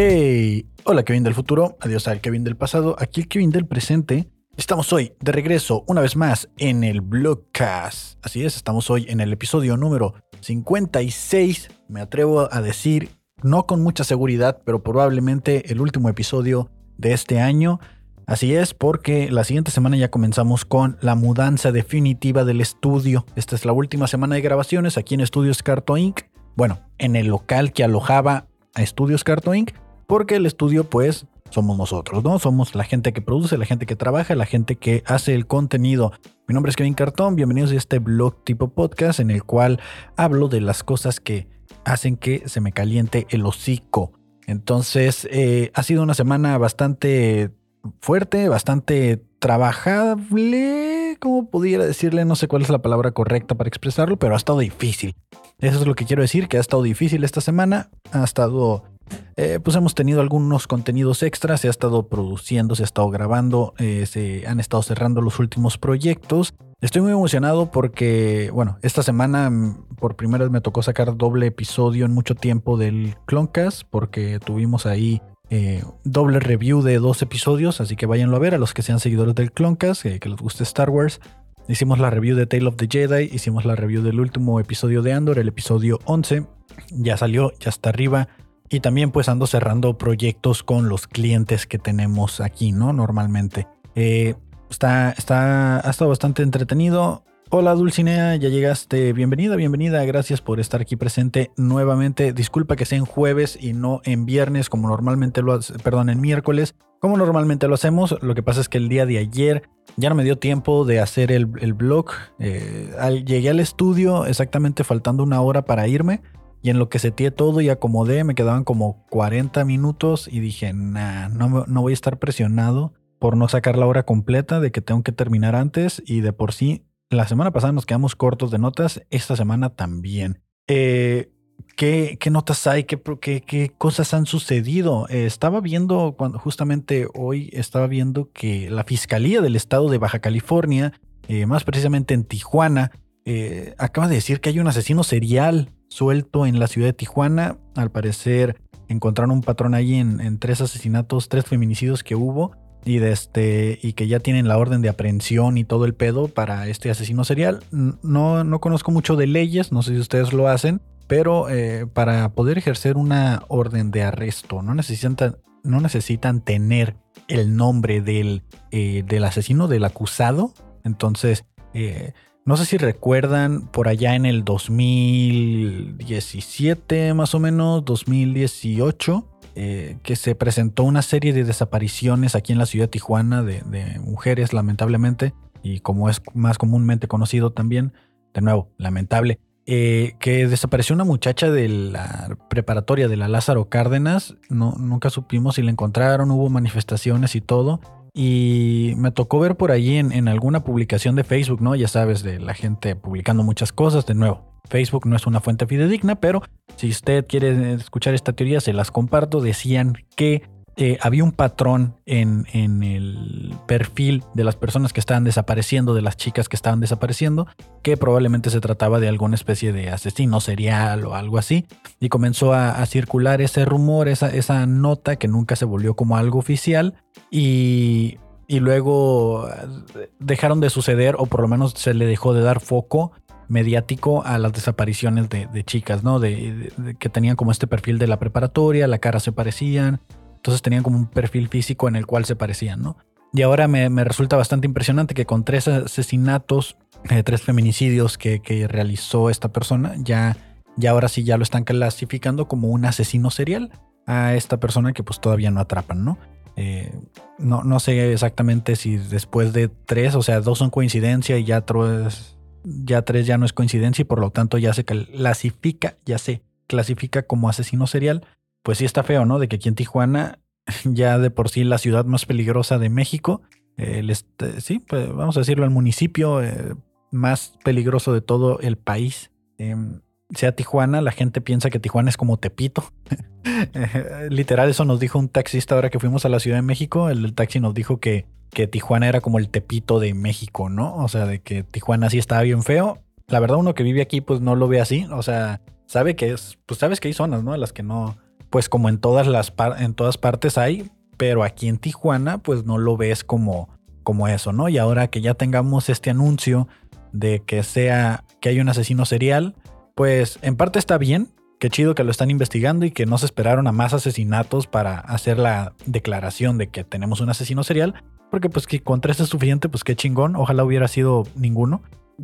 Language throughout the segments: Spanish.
Hey, hola Kevin del futuro, adiós al Kevin del pasado, aquí el Kevin del presente. Estamos hoy de regreso una vez más en el Blogcast. Así es, estamos hoy en el episodio número 56. Me atrevo a decir, no con mucha seguridad, pero probablemente el último episodio de este año. Así es, porque la siguiente semana ya comenzamos con la mudanza definitiva del estudio. Esta es la última semana de grabaciones aquí en Estudios Carto Inc. Bueno, en el local que alojaba a Estudios Carto Inc. Porque el estudio, pues, somos nosotros, ¿no? Somos la gente que produce, la gente que trabaja, la gente que hace el contenido. Mi nombre es Kevin Cartón, bienvenidos a este blog tipo podcast en el cual hablo de las cosas que hacen que se me caliente el hocico. Entonces, eh, ha sido una semana bastante fuerte, bastante trabajable, como pudiera decirle, no sé cuál es la palabra correcta para expresarlo, pero ha estado difícil. Eso es lo que quiero decir, que ha estado difícil esta semana, ha estado, eh, pues hemos tenido algunos contenidos extras, se ha estado produciendo, se ha estado grabando, eh, se han estado cerrando los últimos proyectos. Estoy muy emocionado porque, bueno, esta semana mm, por primera vez me tocó sacar doble episodio en mucho tiempo del Cloncast, porque tuvimos ahí eh, doble review de dos episodios, así que váyanlo a ver a los que sean seguidores del Cloncast, eh, que les guste Star Wars. Hicimos la review de Tale of the Jedi, hicimos la review del último episodio de Andor, el episodio 11. Ya salió, ya está arriba. Y también pues ando cerrando proyectos con los clientes que tenemos aquí, ¿no? Normalmente. Eh, está, está, ha estado bastante entretenido. Hola Dulcinea, ya llegaste. Bienvenida, bienvenida. Gracias por estar aquí presente nuevamente. Disculpa que sea en jueves y no en viernes como normalmente lo perdón, en miércoles. Como normalmente lo hacemos. Lo que pasa es que el día de ayer ya no me dio tiempo de hacer el, blog. Eh, llegué al estudio exactamente faltando una hora para irme. Y en lo que seteé todo y acomodé, me quedaban como 40 minutos y dije, nah, no, no voy a estar presionado por no sacar la hora completa de que tengo que terminar antes y de por sí la semana pasada nos quedamos cortos de notas, esta semana también. Eh, ¿qué, notas hay? ¿Qué, qué, cosas han sucedido? Eh, estaba viendo, cuando, justamente hoy estaba viendo que la Fiscalía del Estado de Baja California, eh, más precisamente en Tijuana, acaba de decir que hay un asesino serial suelto en la ciudad de Tijuana. Al parecer encontraron un patrón ahí en, tres asesinatos, tres feminicidios que hubo y, de este, y que ya tienen la orden de aprehensión y todo el pedo para este asesino serial. No, no conozco mucho de leyes, no sé si ustedes lo hacen, pero eh, para poder ejercer una orden de arresto no necesitan, no necesitan tener el nombre del, eh, del asesino, del acusado. Entonces, eh, no sé si recuerdan por allá en el 2017 más o menos, 2018 eh, que se presentó una serie de desapariciones aquí en la ciudad de Tijuana de, mujeres, lamentablemente, y como es más comúnmente conocido también, de nuevo, lamentable, eh, que desapareció una muchacha de la preparatoria de la Lázaro Cárdenas, no, nunca supimos si la encontraron, hubo manifestaciones y todo. Y me tocó ver por allí en, en alguna publicación de Facebook, ¿no? Ya sabes, de la gente publicando muchas cosas, de nuevo, Facebook no es una fuente fidedigna, pero si usted quiere escuchar esta teoría, se las comparto. Decían que eh, había un patrón en, el perfil de las personas que estaban desapareciendo, de las chicas que estaban desapareciendo, que probablemente se trataba de alguna especie de asesino serial o algo así. Y comenzó a, circular ese rumor, esa, esa nota que nunca se volvió como algo oficial. Y y luego dejaron de suceder o por lo menos se le dejó de dar foco mediático a las desapariciones de, chicas, ¿no? De, que tenían como este perfil de la preparatoria, la cara se parecían, entonces tenían como un perfil físico en el cual se parecían, ¿no? Y ahora me, resulta bastante impresionante que con tres asesinatos, eh, tres feminicidios que, realizó esta persona, ya, ya ahora sí ya lo están clasificando como un asesino serial a esta persona que pues todavía no atrapan, ¿no? Eh, no, no sé exactamente si después de tres, o sea, dos son coincidencia y ya tres ya tres ya no es coincidencia y por lo tanto ya se clasifica, ya se clasifica como asesino serial, pues sí está feo, ¿no? De que aquí en Tijuana, ya de por sí la ciudad más peligrosa de México, el sí, pues vamos a decirlo, el municipio eh, más peligroso de todo el país, em, sea Tijuana, la gente piensa que Tijuana es como Tepito. Literal, eso nos dijo un taxista ahora que fuimos a la Ciudad de México. El, el taxi nos dijo que que Tijuana era como el tepito de México, ¿no? O sea, de que Tijuana sí estaba bien feo. La verdad, uno que vive aquí, pues no lo ve así. O sea, sabe que es, pues sabes que hay zonas, ¿no? A las que no, pues como en todas las en todas partes hay, pero aquí en Tijuana pues no lo ves como como eso, ¿no? Y ahora que ya tengamos este anuncio de que sea que hay un asesino serial, pues en parte está bien, qué chido que lo están investigando y que no se esperaron a más asesinatos para hacer la declaración de que tenemos un asesino serial, porque pues que con tres es suficiente, pues qué chingón, ojalá hubiera sido ninguno,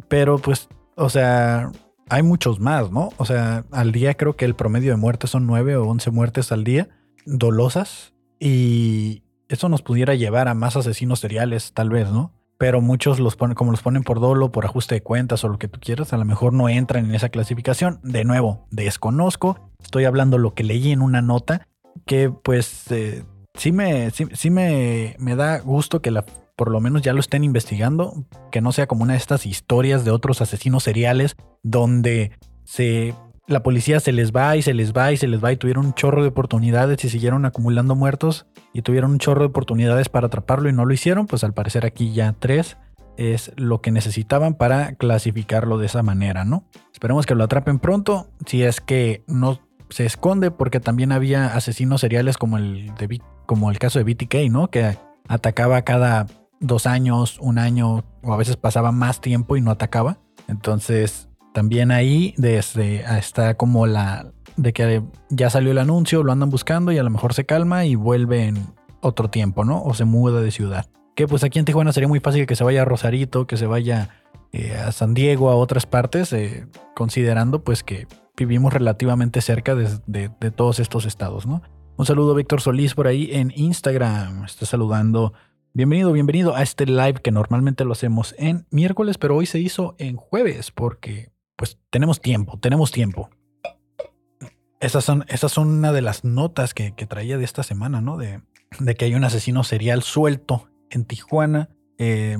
pero pues, o sea, hay muchos más, ¿no? O sea, al día creo que el promedio de muertes son nueve o once muertes al día, dolosas, y eso nos pudiera llevar a más asesinos seriales, tal vez, ¿no? Pero muchos los ponen, como los ponen por dolo, por ajuste de cuentas o lo que tú quieras, a lo mejor no entran en esa clasificación. De nuevo, desconozco. Estoy hablando lo que leí en una nota que pues eh, sí me, sí, me, me da gusto que la, por lo menos ya lo estén investigando, que no sea como una de estas historias de otros asesinos seriales donde se la policía se les va y se les va y se les va y tuvieron un chorro de oportunidades y siguieron acumulando muertos y tuvieron un chorro de oportunidades para atraparlo y no lo hicieron, pues al parecer aquí ya tres es lo que necesitaban para clasificarlo de esa manera, ¿no? Esperemos que lo atrapen pronto, si es que no se esconde, porque también había asesinos seriales como el, de, como el caso de BTK, ¿no? Que atacaba cada dos años, un año, o a veces pasaba más tiempo y no atacaba. Entonces, también ahí desde está como la de que ya salió el anuncio, lo andan buscando y a lo mejor se calma y vuelve en otro tiempo, ¿no? O se muda de ciudad. Que pues aquí en Tijuana sería muy fácil que se vaya a Rosarito, que se vaya eh, a San Diego, a otras partes, eh, considerando pues que vivimos relativamente cerca de, de, todos estos estados, ¿no? Un saludo Víctor Solís por ahí en Instagram. Está saludando. Bienvenido, bienvenido a este live que normalmente lo hacemos en miércoles, pero hoy se hizo en jueves porque pues tenemos tiempo, tenemos tiempo. Esas son, esas son una de las notas que, traía de esta semana, ¿no? De, que hay un asesino serial suelto en Tijuana. Eh,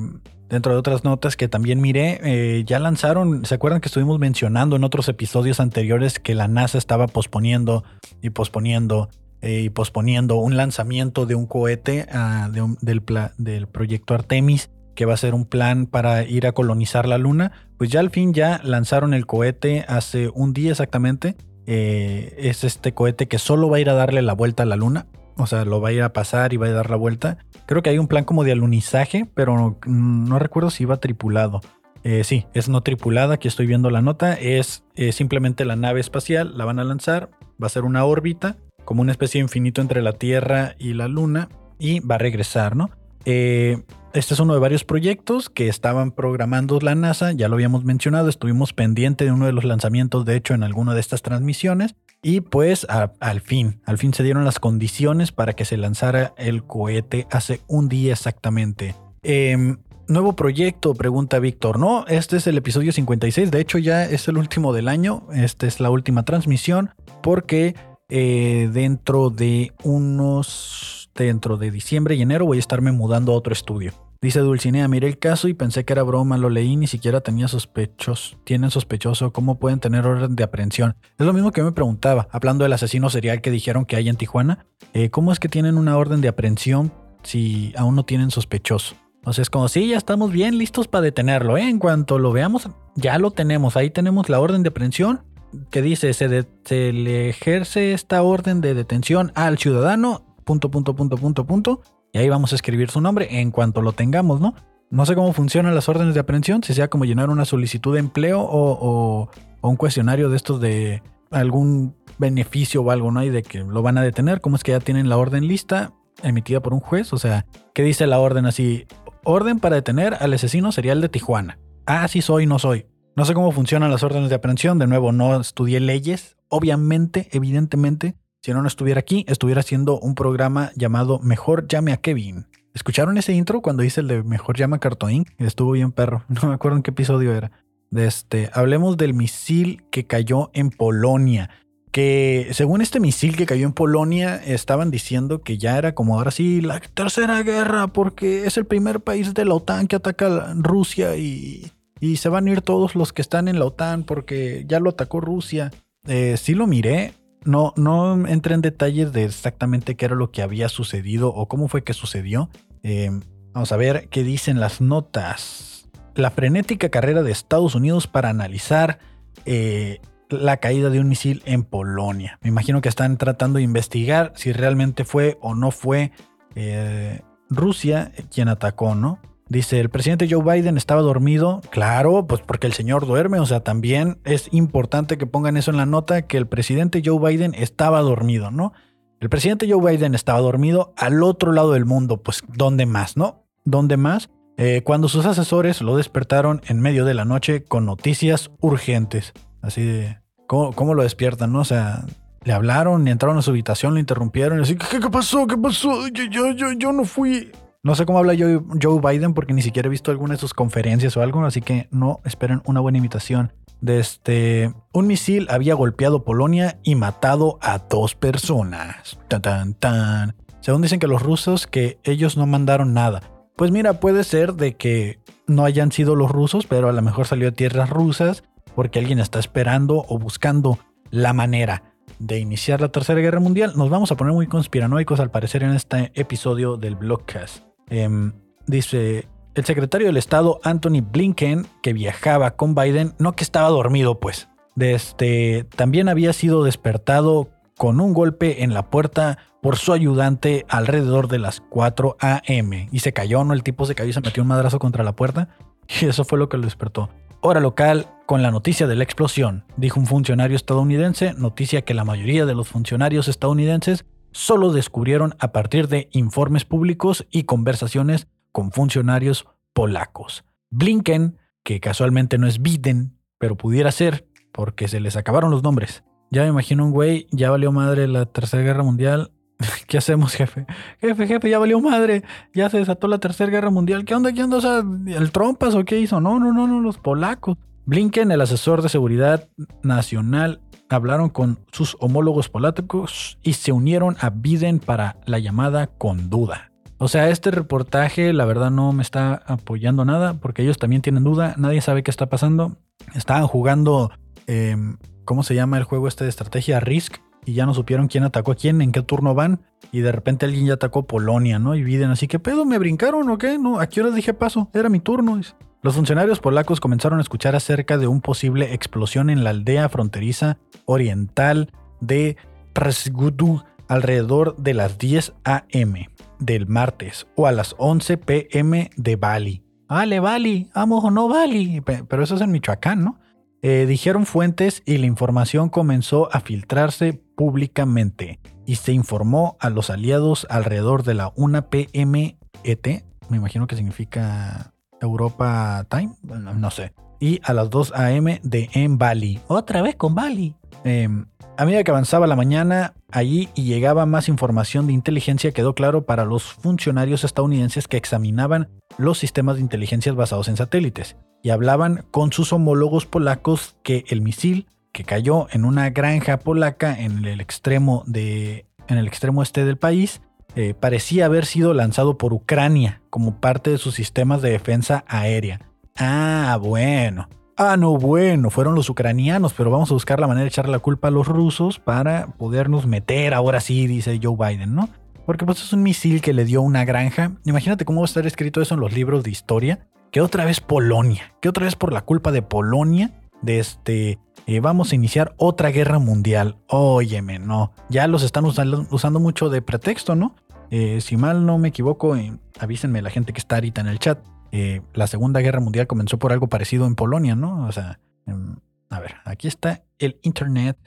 dentro de otras notas que también miré, eh, ya lanzaron, ¿se acuerdan que estuvimos mencionando en otros episodios anteriores que la NASA estaba posponiendo y posponiendo eh, y posponiendo un lanzamiento de un cohete ah, del, proyecto Artemis? que va a ser un plan para ir a colonizar la Luna, pues ya al fin ya lanzaron el cohete hace un día exactamente. Eh, es este cohete que solo va a ir a darle la vuelta a la Luna. O sea, lo va a ir a pasar y va a dar la vuelta. Creo que hay un plan como de alunizaje, pero no, recuerdo si iba tripulado. Eh, sí, es no tripulada, aquí estoy viendo la nota. Es eh, simplemente la nave espacial, la van a lanzar, va a ser una órbita, como una especie de infinito entre la Tierra y la Luna, y va a regresar, ¿no? Eh, este es uno de varios proyectos que estaban programando la NASA, ya lo habíamos mencionado, estuvimos pendiente de uno de los lanzamientos, de hecho, en alguna de estas transmisiones. Y pues al fin, al fin se dieron las condiciones para que se lanzara el cohete hace un día exactamente. Em, nuevo proyecto, pregunta Víctor. No, este es el episodio 56, de hecho ya es el último del año, esta es la última transmisión, porque eh, dentro de unos, dentro de diciembre y enero voy a estarme mudando a otro estudio. Dice Dulcinea, miré el caso y pensé que era broma, lo leí, ni siquiera tenía sospechos. Tienen sospechoso, ¿cómo pueden tener orden de aprehensión? Es lo mismo que me preguntaba, hablando del asesino serial que dijeron que hay en Tijuana. Eh, ¿Cómo es que tienen una orden de aprehensión si aún no tienen sospechoso? O sea, es como, sí, ya estamos bien listos para detenerlo, ¿eh? En cuanto lo veamos, ya lo tenemos. Ahí tenemos la orden de aprehensión que dice, se, se le ejerce esta orden de detención al ciudadano, punto, punto, punto, punto, punto y ahí vamos a escribir su nombre en cuanto lo tengamos, ¿no? No sé cómo funcionan las órdenes de aprehensión, si sea como llenar una solicitud de empleo o, un cuestionario de estos de algún beneficio o algo, ¿no? Y de que lo van a detener, ¿cómo es que ya tienen la orden lista emitida por un juez? O sea, ¿qué dice la orden así? Orden para detener al asesino serial de Tijuana. Ah, sí soy, no soy. No sé cómo funcionan las órdenes de aprehensión, de nuevo, no estudié leyes. Obviamente, evidentemente, si no, estuviera aquí, estuviera haciendo un programa llamado Mejor llame a Kevin. ¿Escucharon ese intro cuando hice el de Mejor llama a Cartoon? Estuvo bien perro. No me acuerdo en qué episodio era. De este, hablemos del misil que cayó en Polonia. Que según este misil que cayó en Polonia, estaban diciendo que ya era como ahora sí la tercera guerra, porque es el primer país de la OTAN que ataca a Rusia y, y se van a ir todos los que están en la OTAN porque ya lo atacó Rusia. Eh, sí lo miré, no, no entré en detalles de exactamente qué era lo que había sucedido o cómo fue que sucedió. Eh, vamos a ver qué dicen las notas. La frenética carrera de Estados Unidos para analizar eh, la caída de un misil en Polonia. Me imagino que están tratando de investigar si realmente fue o no fue eh, Rusia quien atacó, ¿no? Dice, el presidente Joe Biden estaba dormido. Claro, pues porque el señor duerme. O sea, también es importante que pongan eso en la nota, que el presidente Joe Biden estaba dormido, ¿no? El presidente Joe Biden estaba dormido al otro lado del mundo. Pues, ¿dónde más, no? ¿Dónde más? Eh, cuando sus asesores lo despertaron en medio de la noche con noticias urgentes. Así de, ¿cómo, lo despiertan, no? O sea, le hablaron, entraron a su habitación, lo interrumpieron y así, ¿qué, qué pasó? ¿Qué pasó? Yo, yo, yo, yo no fui. No sé cómo habla Joe, Biden porque ni siquiera he visto alguna de sus conferencias o algo, así que no esperen una buena imitación. De este, un misil había golpeado Polonia y matado a dos personas. Tan, tan, tan. Según dicen que los rusos, que ellos no mandaron nada. Pues mira, puede ser de que no hayan sido los rusos, pero a lo mejor salió de tierras rusas porque alguien está esperando o buscando la manera de iniciar la Tercera Guerra Mundial. Nos vamos a poner muy conspiranoicos al parecer en este episodio del Blogcast. Em, dice el secretario del Estado Anthony Blinken, que viajaba con Biden, no que estaba dormido, pues. este, también había sido despertado con un golpe en la puerta por su ayudante alrededor de las 4 a.m. Y se cayó, ¿no? El tipo se cayó y se metió un madrazo contra la puerta. Y eso fue lo que lo despertó. Hora local con la noticia de la explosión, dijo un funcionario estadounidense, noticia que la mayoría de los funcionarios estadounidenses solo descubrieron a partir de informes públicos y conversaciones con funcionarios polacos. Blinken, que casualmente no es Biden, pero pudiera ser, porque se les acabaron los nombres. Ya me imagino un güey, ya valió madre la Tercera Guerra Mundial. ¿Qué hacemos, jefe? Jefe, jefe, ya valió madre. Ya se desató la Tercera Guerra Mundial. ¿Qué onda? ¿Qué onda? ¿el trompas o qué hizo? No, no, no, no, los polacos. Blinken, el asesor de seguridad nacional hablaron con sus homólogos políticos y se unieron a Biden para la llamada con duda. O sea, este reportaje la verdad no me está apoyando nada porque ellos también tienen duda, nadie sabe qué está pasando. Estaban jugando, em, ¿cómo se llama el juego este de estrategia? Risk y ya no supieron quién atacó a quién, en qué turno van y de repente alguien ya atacó Polonia, ¿no? Y Biden así, ¿qué pedo? ¿Me brincaron o qué? No, ¿a qué hora dije paso? Era mi turno. Los funcionarios polacos comenzaron a escuchar acerca de un posible explosión en la aldea fronteriza oriental de Przgudu alrededor de las 10 a.m. del martes o a las 11 p.m. de Bali. Vale, Bali, vamos o no Bali. Pero eso es en Michoacán, ¿no? Eh, dijeron fuentes y la información comenzó a filtrarse públicamente y se informó a los aliados alrededor de la 1 p.m. ET. Me imagino que significa Europa Time, no sé. Y a las 2 a.m. de en Bali. Otra vez con Bali. Em, a medida que avanzaba la mañana allí y llegaba más información de inteligencia, quedó claro para los funcionarios estadounidenses que examinaban los sistemas de inteligencia basados en satélites y hablaban con sus homólogos polacos que el misil que cayó en una granja polaca en el extremo de en el extremo este del país eh, parecía haber sido lanzado por Ucrania como parte de sus sistemas de defensa aérea. Ah, bueno. Ah, no, bueno, fueron los ucranianos, pero vamos a buscar la manera de echarle la culpa a los rusos para podernos meter ahora sí, dice Joe Biden, ¿no? Porque pues es un misil que le dio una granja. Imagínate cómo va a estar escrito eso en los libros de historia. Que otra vez Polonia, que otra vez por la culpa de Polonia, de este, eh, vamos a iniciar otra guerra mundial. Óyeme, no, ya los están usando mucho de pretexto, ¿no? Eh, si mal no me equivoco, eh, avísenme la gente que está ahorita en el chat. Eh, la Segunda Guerra Mundial comenzó por algo parecido en Polonia, ¿no? O sea, em, a ver, aquí está el Internet.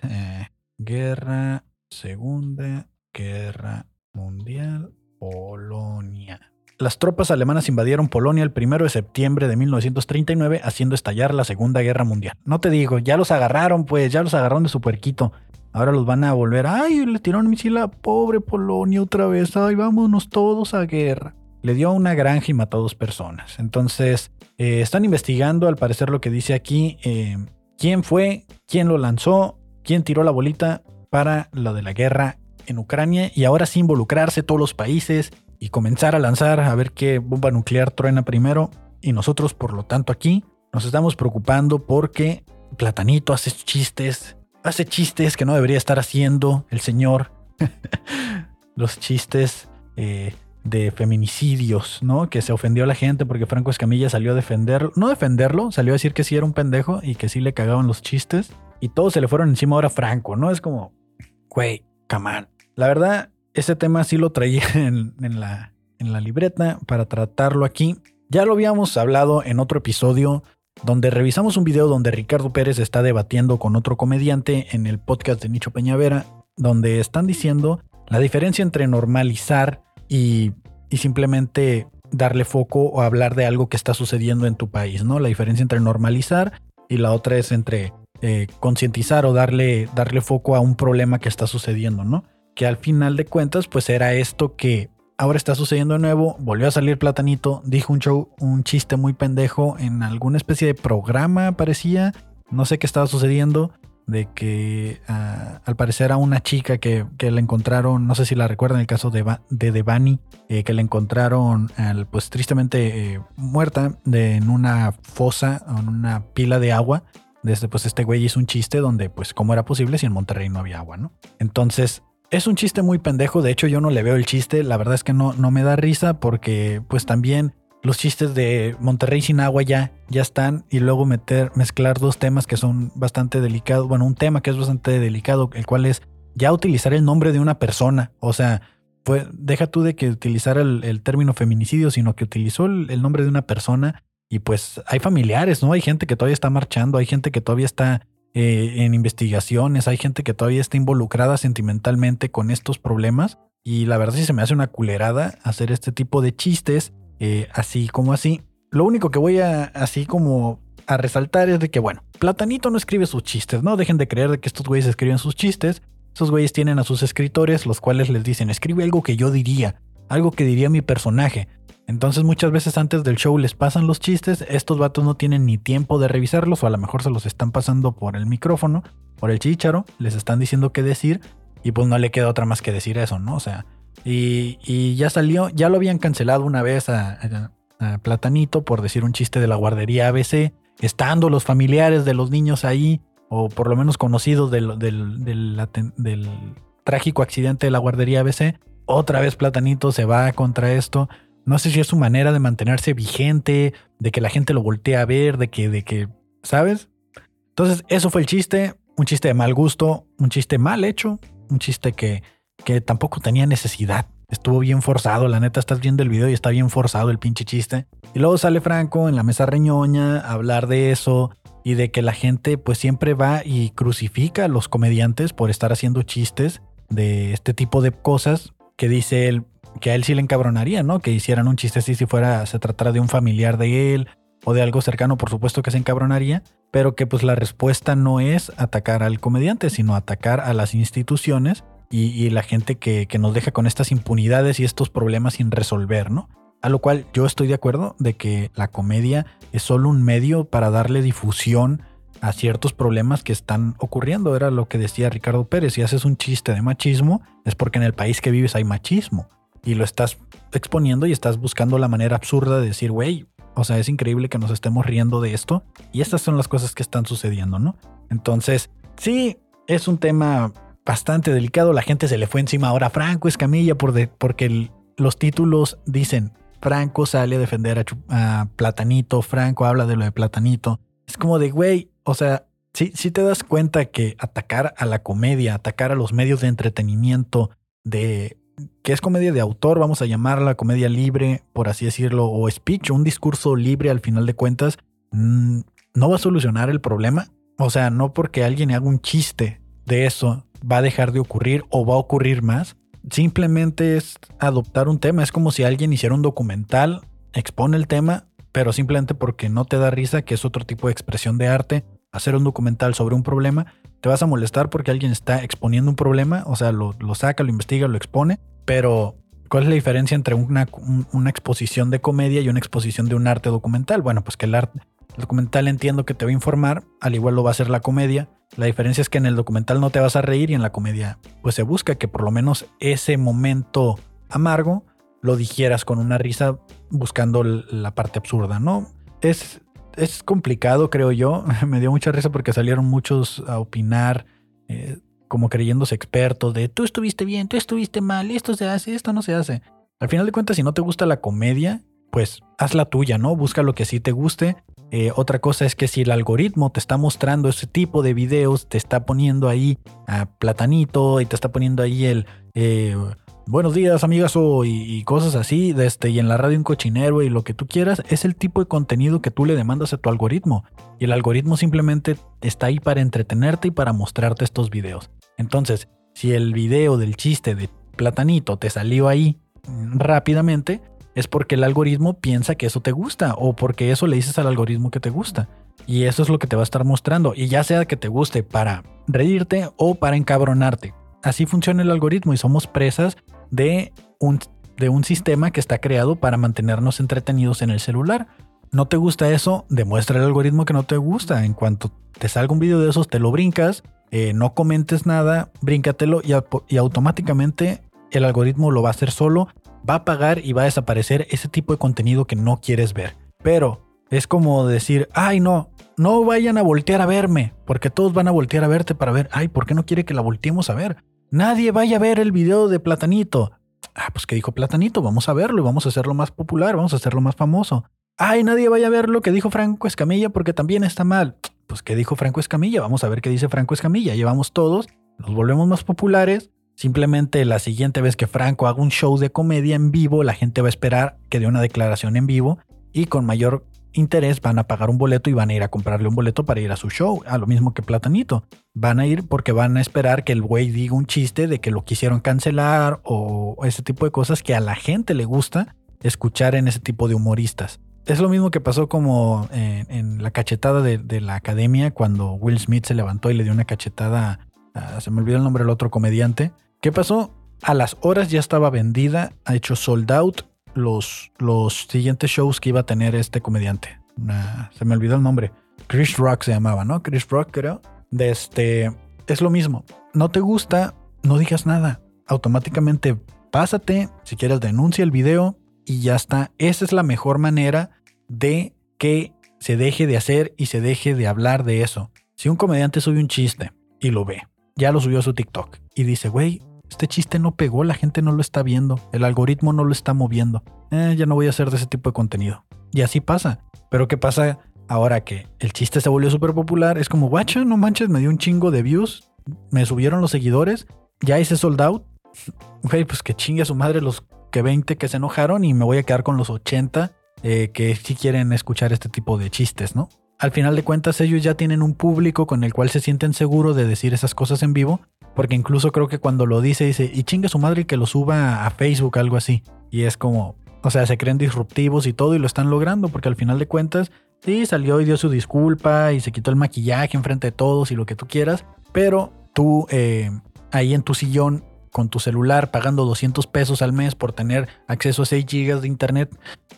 guerra, Segunda Guerra Mundial, Polonia. Las tropas alemanas invadieron Polonia el 1 de septiembre de 1939, haciendo estallar la Segunda Guerra Mundial. No te digo, ya los agarraron, pues, ya los agarraron de su puerquito. Ahora los van a volver. Ay, le tiraron un misil a pobre Polonia otra vez. Ay, vámonos todos a guerra. Le dio a una granja y mató a dos personas. Entonces, eh, están investigando, al parecer, lo que dice aquí. Eh, ¿Quién fue? ¿Quién lo lanzó? ¿Quién tiró la bolita para lo de la guerra en Ucrania? Y ahora sí involucrarse todos los países y comenzar a lanzar a ver qué bomba nuclear truena primero. Y nosotros, por lo tanto, aquí nos estamos preocupando porque Platanito hace chistes hace chistes que no debería estar haciendo el señor. Los chistes eh, de feminicidios, ¿no? Que se ofendió a la gente porque Franco Escamilla salió a defenderlo. No defenderlo, salió a decir que sí era un pendejo y que sí le cagaban los chistes. y todos se le fueron encima ahora a Franco, ¿no? Es como, güey, camán. La verdad, ese tema sí lo traía en, la, en la libreta para tratarlo aquí. Ya lo habíamos hablado en otro episodio donde revisamos un video donde Ricardo Pérez está debatiendo con otro comediante en el podcast de Nicho Peñavera, donde están diciendo la diferencia entre normalizar y, y simplemente darle foco o hablar de algo que está sucediendo en tu país, ¿no? La diferencia entre normalizar y la otra es entre eh, concientizar o darle, darle foco a un problema que está sucediendo, ¿no? Que al final de cuentas, pues era esto que ahora está sucediendo de nuevo. Volvió a salir Platanito, dijo un show, un chiste muy pendejo en alguna especie de programa, parecía. No sé qué estaba sucediendo de que ah, al parecer a una chica que, que, le encontraron, no sé si la recuerdan, el caso de, de Devani, eh, que le encontraron pues tristemente eh, muerta de, en una fosa, en una pila de agua. Desde pues este güey hizo un chiste donde pues cómo era posible si en Monterrey no había agua, ¿no? Entonces es un chiste muy pendejo, de hecho yo no le veo el chiste, la verdad es que no, no me da risa porque pues también los chistes de Monterrey sin agua ya, ya están y luego meter, mezclar dos temas que son bastante delicados, bueno, un tema que es bastante delicado, el cual es ya utilizar el nombre de una persona, o sea, pues deja tú de que utilizara el, término feminicidio, sino que utilizó el, nombre de una persona y pues hay familiares, ¿no? Hay gente que todavía está marchando, hay gente que todavía está eh, en investigaciones, hay gente que todavía está involucrada sentimentalmente con estos problemas y la verdad sí se me hace una culerada hacer este tipo de chistes eh, así como así. Lo único que voy a así como a resaltar es de que, bueno, Platanito no escribe sus chistes, ¿no? Dejen de creer de que estos güeyes escriben sus chistes. Esos güeyes tienen a sus escritores, los cuales les dicen, escribe algo que yo diría, algo que diría mi personaje. Entonces muchas veces antes del show les pasan los chistes, estos vatos no tienen ni tiempo de revisarlos o a lo mejor se los están pasando por el micrófono, por el chícharo, les están diciendo qué decir y pues no le queda otra más que decir eso, ¿no? O sea, y, ya salió, ya lo habían cancelado una vez a, Platanito por decir un chiste de la guardería ABC, estando los familiares de los niños ahí, o por lo menos conocidos del, trágico accidente de la guardería ABC. Otra vez Platanito se va contra esto. No sé si es su manera de mantenerse vigente, de que la gente lo voltee a ver, de que, de que, ¿sabes? Entonces, eso fue el chiste, un chiste de mal gusto, un chiste mal hecho, un chiste que, que tampoco tenía necesidad. Estuvo bien forzado, la neta, estás viendo el video y está bien forzado el pinche chiste. Y luego sale Franco en la mesa reñoña a hablar de eso y de que la gente pues siempre va y crucifica a los comediantes por estar haciendo chistes de este tipo de cosas que dice él que a él sí le encabronaría, ¿no? Que hicieran un chiste así si fuera se tratara de un familiar de él o de algo cercano, por supuesto que se encabronaría, pero que pues la respuesta no es atacar al comediante, sino atacar a las instituciones y, la gente que, nos deja con estas impunidades y estos problemas sin resolver, ¿no? A lo cual yo estoy de acuerdo de que la comedia es solo un medio para darle difusión a ciertos problemas que están ocurriendo. Era lo que decía Ricardo Pérez. Si haces un chiste de machismo, es porque en el país que vives hay machismo. Y lo estás exponiendo y estás buscando la manera absurda de decir, güey, o sea, es increíble que nos estemos riendo de esto. Y estas son las cosas que están sucediendo, ¿no? Entonces, sí, es un tema bastante delicado. La gente se le fue encima ahora a Franco Escamilla por porque los títulos dicen Franco sale a defender a, Platanito, Franco habla de lo de Platanito. Es como de, güey, o sea, si si te das cuenta que atacar a la comedia, atacar a los medios de entretenimiento, de que es comedia de autor, vamos a llamarla comedia libre, por así decirlo, o speech, un discurso libre al final de cuentas, mm, no va a solucionar el problema. O sea, no porque alguien haga un chiste de eso va a dejar de ocurrir o va a ocurrir más. Simplemente es adoptar un tema. Es como si alguien hiciera un documental, expone el tema, pero simplemente porque no te da risa, que es otro tipo de expresión de arte, hacer un documental sobre un problema, te vas a molestar porque alguien está exponiendo un problema, o sea, lo, saca, lo investiga, lo expone, pero ¿cuál es la diferencia entre una, exposición de comedia y una exposición de un arte documental? Bueno, pues que el arte documental entiendo que te va a informar, al igual lo va a hacer la comedia, la diferencia es que en el documental no te vas a reír y en la comedia pues se busca que por lo menos ese momento amargo lo digieras con una risa buscando la parte absurda, ¿no? Es, es complicado, creo yo. Me dio mucha risa porque salieron muchos a opinar eh, como creyéndose expertos de tú estuviste bien, tú estuviste mal, esto se hace, esto no se hace. Al final de cuentas, si no te gusta la comedia, pues haz la tuya, ¿no? Busca lo que sí te guste. Eh, otra cosa es que si el algoritmo te está mostrando ese tipo de videos, te está poniendo ahí a platanito y te está poniendo ahí el eh, buenos días amigas y, cosas así, este, y en la radio un cochinero y lo que tú quieras, es el tipo de contenido que tú le demandas a tu algoritmo. Y el algoritmo simplemente está ahí para entretenerte y para mostrarte estos videos. Entonces, si el video del chiste de platanito te salió ahí mm, rápidamente, es porque el algoritmo piensa que eso te gusta o porque eso le dices al algoritmo que te gusta. Y eso es lo que te va a estar mostrando. Y ya sea que te guste para reírte o para encabronarte. Así funciona el algoritmo y somos presas de un, de un sistema que está creado para mantenernos entretenidos en el celular. ¿No te gusta eso? Demuestra el algoritmo que no te gusta. En cuanto te salga un video de esos, te lo brincas, eh, no comentes nada, bríncatelo y, automáticamente el algoritmo lo va a hacer solo va a pagar y va a desaparecer ese tipo de contenido que no quieres ver. Pero es como decir, ay no, no vayan a voltear a verme, porque todos van a voltear a verte para ver, ay, ¿por qué no quiere que la volteemos a ver? Nadie vaya a ver el video de Platanito. Ah, pues que dijo Platanito, vamos a verlo y vamos a hacerlo más popular, vamos a hacerlo más famoso. Ay, nadie vaya a ver lo que dijo Franco Escamilla porque también está mal. Pues que dijo Franco Escamilla, vamos a ver qué dice Franco Escamilla. Llevamos todos, nos volvemos más populares Simplemente la siguiente vez que Franco haga un show de comedia en vivo, la gente va a esperar que dé una declaración en vivo y con mayor interés van a pagar un boleto y van a ir a comprarle un boleto para ir a su show, a lo mismo que Platanito. Van a ir porque van a esperar que el güey diga un chiste de que lo quisieron cancelar o ese tipo de cosas que a la gente le gusta escuchar en ese tipo de humoristas. Es lo mismo que pasó como en, la cachetada de, la academia cuando Will Smith se levantó y le dio una cachetada, se me olvidó el nombre del otro comediante, ¿Qué pasó? A las horas ya estaba vendida, ha hecho sold out los, los siguientes shows que iba a tener este comediante. se me olvidó el nombre. Chris Rock se llamaba, ¿no? Chris Rock, creo. Este. Es lo mismo. No te gusta, no digas nada. Automáticamente pásate. Si quieres, denuncia el video y ya está. Esa es la mejor manera de que se deje de hacer y se deje de hablar de eso. Si un comediante sube un chiste y lo ve, ya lo subió a su TikTok y dice, güey, este chiste no pegó, la gente no lo está viendo, el algoritmo no lo está moviendo. Eh, ya no voy a hacer de ese tipo de contenido. Y así pasa. Pero ¿qué pasa ahora que el chiste se volvió súper popular? Es como, guacha, no manches, me dio un chingo de views, me subieron los seguidores, ya hice sold out. Güey, pues que chingue a su madre los que 20 que se enojaron y me voy a quedar con los 80 eh, que sí quieren escuchar este tipo de chistes, ¿no? Al final de cuentas ellos ya tienen un público con el cual se sienten seguros de decir esas cosas en vivo porque incluso creo que cuando lo dice, dice, y chingue su madre que lo suba a Facebook, algo así. Y es como, o sea, se creen disruptivos y todo y lo están logrando, porque al final de cuentas, sí, salió y dio su disculpa y se quitó el maquillaje enfrente de todos y lo que tú quieras, pero tú eh, ahí en tu sillón con tu celular pagando 200 pesos al mes por tener acceso a 6 gigas de internet,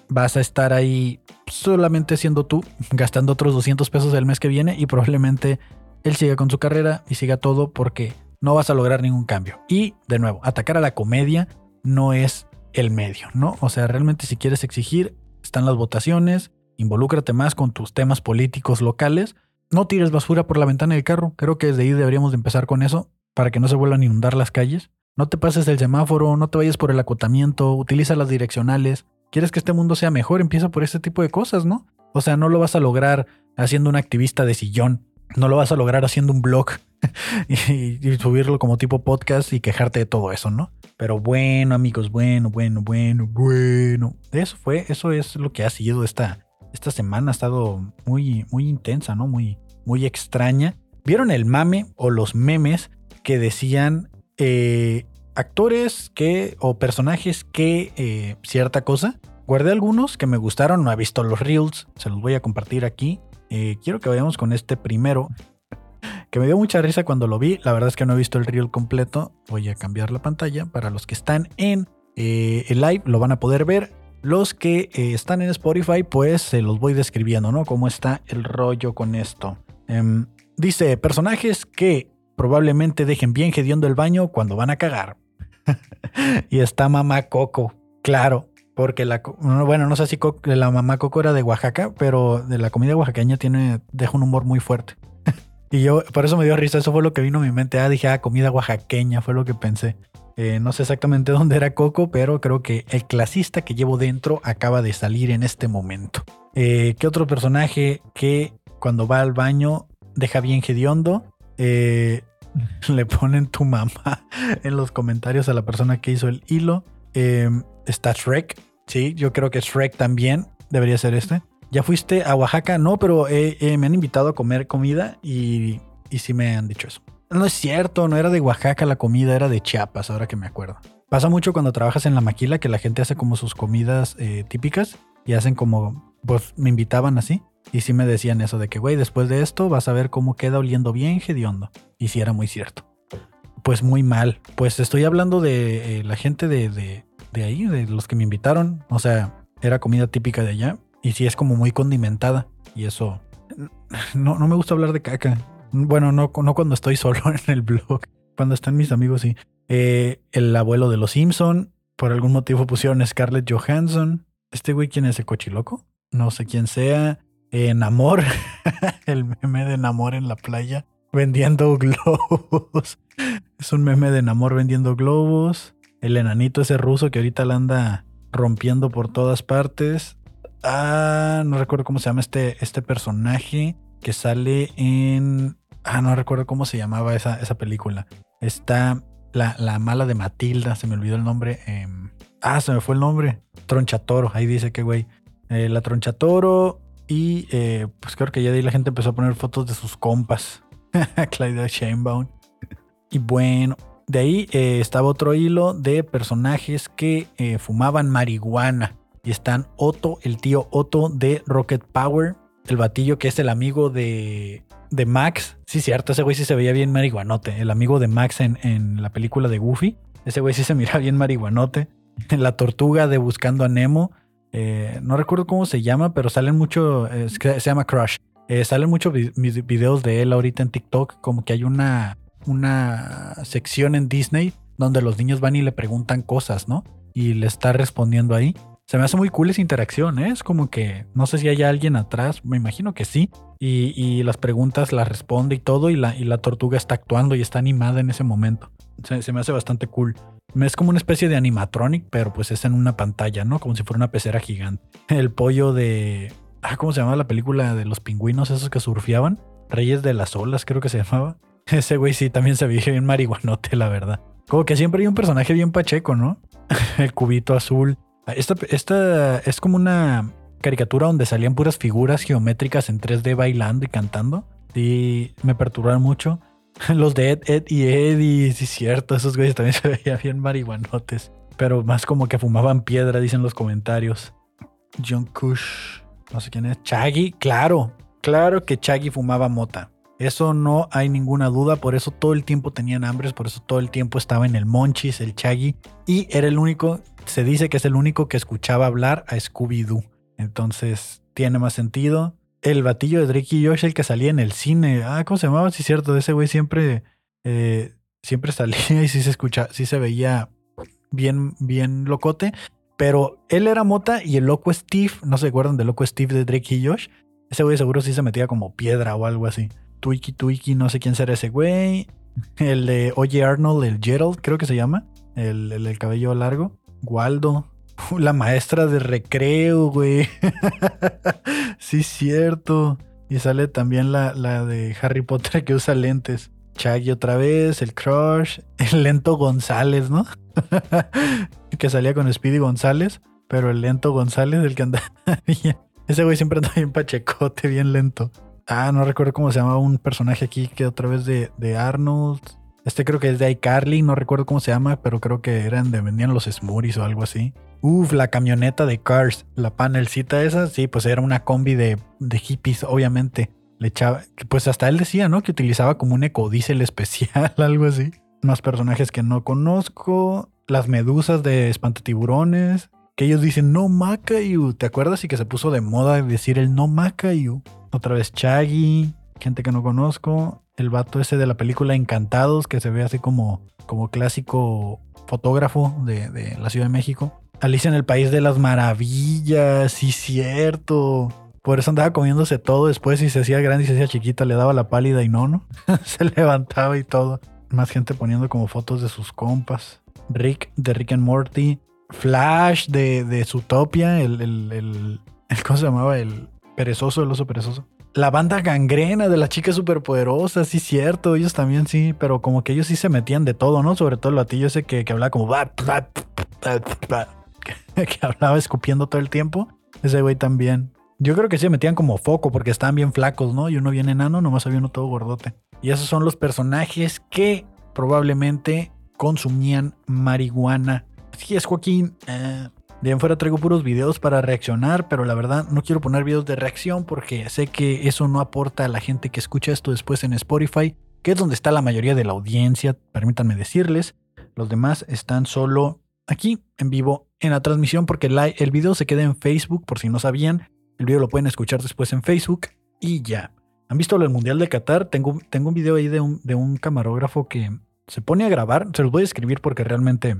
vas a estar ahí solamente siendo tú, gastando otros 200 pesos el mes que viene y probablemente él siga con su carrera y siga todo porque no vas a lograr ningún cambio. Y de nuevo, atacar a la comedia no es el medio, ¿no? O sea, realmente si quieres exigir, están las votaciones, involúcrate más con tus temas políticos locales, no tires basura por la ventana del carro, creo que desde ahí deberíamos de empezar con eso, para que no se vuelvan a inundar las calles. No te pases el semáforo, no te vayas por el acotamiento, utiliza las direccionales. ¿Quieres que este mundo sea mejor? Empieza por este tipo de cosas, ¿no? O sea, no lo vas a lograr haciendo un activista de sillón, no lo vas a lograr haciendo un blog y, subirlo como tipo podcast y quejarte de todo eso, ¿no? Pero bueno, amigos, bueno, bueno, bueno, bueno. Eso fue, eso es lo que ha sido esta, esta semana. Ha estado muy, muy intensa, ¿no? Muy, muy extraña. ¿Vieron el mame o los memes que decían eh, actores que o personajes que eh, cierta cosa? Guardé algunos que me gustaron, no he visto los reels, se los voy a compartir aquí. Eh, quiero que vayamos con este primero que me dio mucha risa cuando lo vi. La verdad es que no he visto el reel completo. Voy a cambiar la pantalla. Para los que están en eh, el live lo van a poder ver. Los que están en Spotify, pues se los voy describiendo, ¿no? Cómo está el rollo con esto. Em, dice, personajes que probablemente dejen bien hediondo el baño cuando van a cagar. y está mamá Coco, claro. Porque la, bueno, no sé si la mamá Coco era de Oaxaca, pero de la comida oaxaqueña tiene, deja un humor muy fuerte. Y yo, por eso me dio risa, eso fue lo que vino a mi mente. Ah, dije, ah, comida oaxaqueña, fue lo que pensé. Eh, no sé exactamente dónde era Coco, pero creo que el clasista que llevo dentro acaba de salir en este momento. Eh, ¿Qué otro personaje que cuando va al baño deja bien hediondo? Eh, le ponen tu mamá en los comentarios a la persona que hizo el hilo. está Shrek. Sí, yo creo que Shrek también debería ser este. ¿Ya fuiste a Oaxaca? No, pero me han invitado a comer comida y, y sí me han dicho eso. No es cierto, no era de Oaxaca la comida, era de Chiapas, ahora que me acuerdo. Pasa mucho cuando trabajas en la maquila que la gente hace como sus comidas eh, típicas y hacen como, pues me invitaban así. Y sí me decían eso de que, güey, después de esto vas a ver cómo queda oliendo bien hediondo. Y sí era muy cierto. Pues muy mal. Pues estoy hablando de eh, la gente de, de, de ahí, de los que me invitaron. O sea, era comida típica de allá. Y sí es como muy condimentada. Y eso... No, no me gusta hablar de caca. Bueno, no, no cuando estoy solo en el blog. Cuando están mis amigos, sí. Eh, el abuelo de los Simpson. Por algún motivo pusieron Scarlett Johansson. ¿Este güey quién es el cochiloco? No sé quién sea. Eh, Namor. el meme de Namor en la playa. Vendiendo globos. es un meme de Namor vendiendo globos. El enanito ese ruso que ahorita la anda rompiendo por todas partes. Ah, no recuerdo cómo se llama este, este personaje que sale en Ah, no recuerdo cómo se llamaba esa, esa película. Está la, mala de Matilda, se me olvidó el nombre. Em, ah, se me fue el nombre. Tronchatoro, ahí dice que güey. Eh, la Tronchatoro. Y eh, pues creo que ya de ahí la gente empezó a poner fotos de sus compas. Clyde Shanebaum. y bueno, de ahí eh, estaba otro hilo de personajes que fumaban marihuana. Y están Otto, el tío Otto de Rocket Power. El batillo que es el amigo de de Max. Sí, cierto, ese güey sí se veía bien marihuanote. El amigo de Max en, en la película de Goofy. Ese güey sí se mira bien marihuanote. La tortuga de Buscando a Nemo. Eh, no recuerdo cómo se llama, pero salen mucho. se llama Crush. Eh, salen muchos videos de él ahorita en TikTok. Como que hay una, una sección en Disney donde los niños van y le preguntan cosas, ¿no? Y le está respondiendo ahí. Se me hace muy cool esa interacción, ¿eh? Es como que no sé si hay alguien atrás, me imagino que sí. Y, las preguntas las responde y todo, y la, y la tortuga está actuando y está animada en ese momento. Se, me hace bastante cool. Es como una especie de animatronic, pero pues es en una pantalla, ¿no? Como si fuera una pecera gigante. El pollo de. Ah, ¿cómo se llamaba la película de los pingüinos esos que surfeaban? Reyes de las olas, creo que se llamaba. Ese güey sí también se veía bien marihuanote, la verdad. Como que siempre hay un personaje bien pacheco, ¿no? El cubito azul. Esta, esta es como una caricatura donde salían puras figuras geométricas en 3D bailando y cantando. Y me perturbaron mucho. Los de Ed, Ed y Eddie, sí es cierto, esos güeyes también se veían bien marihuanotes. Pero más como que fumaban piedra, dicen los comentarios. John Kush, no sé quién es. Chaggy, claro, claro que Chaggy fumaba mota. Eso no hay ninguna duda, por eso todo el tiempo tenían hambres, por eso todo el tiempo estaba en el Monchis, el Chaggy, y era el único, se dice que es el único que escuchaba hablar a Scooby-Doo. Entonces tiene más sentido. El batillo de Drake y Josh, el que salía en el cine. Ah, ¿cómo se llamaba? Sí, cierto. Ese güey siempre, eh, siempre salía y sí se escucha, sí se veía bien, bien locote. Pero él era Mota y el loco Steve, no se acuerdan del loco Steve de Drake y Josh. Ese güey seguro sí se metía como piedra o algo así. Twiki Twiki, no sé quién será ese güey. El de Oye Arnold, el Gerald, creo que se llama. El, el, cabello largo. Waldo. La maestra de recreo, güey. sí, cierto. Y sale también la, la de Harry Potter que usa lentes. Chaggy otra vez, el Crush, el lento González, ¿no? que salía con Speedy González, pero el lento González, el que anda. Ese güey siempre anda bien pachecote, bien lento. Ah, no recuerdo cómo se llamaba un personaje aquí que otra vez de, de Arnold. Este creo que es de iCarly, no recuerdo cómo se llama, pero creo que eran de vendían los Smoothies o algo así. Uf, la camioneta de Cars, la panelcita esa, sí, pues era una combi de, de hippies, obviamente. Le echaba, pues hasta él decía, ¿no? Que utilizaba como un ecodiesel especial, algo así. Más personajes que no conozco. Las medusas de espantatiburones. Que ellos dicen no Macayu. ¿Te acuerdas? Y que se puso de moda decir el no Macayu. Otra vez Chaggy, gente que no conozco. El vato ese de la película Encantados, que se ve así como, como clásico fotógrafo de, la Ciudad de México. Alicia en el País de las Maravillas, sí, cierto. Por eso andaba comiéndose todo después y se hacía grande y se hacía chiquita, le daba la pálida y no, ¿no? se levantaba y todo. Más gente poniendo como fotos de sus compas. Rick de Rick and Morty. Flash de, de Zootopia, el, el, el, el, ¿Cómo se llamaba? El perezoso, el oso perezoso. La banda gangrena de la chica superpoderosa, sí, cierto. Ellos también sí, pero como que ellos sí se metían de todo, ¿no? Sobre todo el batillo ese que, que hablaba como. Que hablaba escupiendo todo el tiempo. Ese güey también. Yo creo que sí se metían como foco porque estaban bien flacos, ¿no? Y uno bien enano, nomás había uno todo gordote. Y esos son los personajes que probablemente consumían marihuana. Así es, Joaquín. Eh, de en fuera traigo puros videos para reaccionar, pero la verdad no quiero poner videos de reacción porque sé que eso no aporta a la gente que escucha esto después en Spotify, que es donde está la mayoría de la audiencia, permítanme decirles. Los demás están solo aquí en vivo en la transmisión porque el, video se queda en Facebook por si no sabían. El video lo pueden escuchar después en Facebook y ya. ¿Han visto el Mundial de Qatar? Tengo, un video ahí de un, de un camarógrafo que se pone a grabar. Se los voy a escribir porque realmente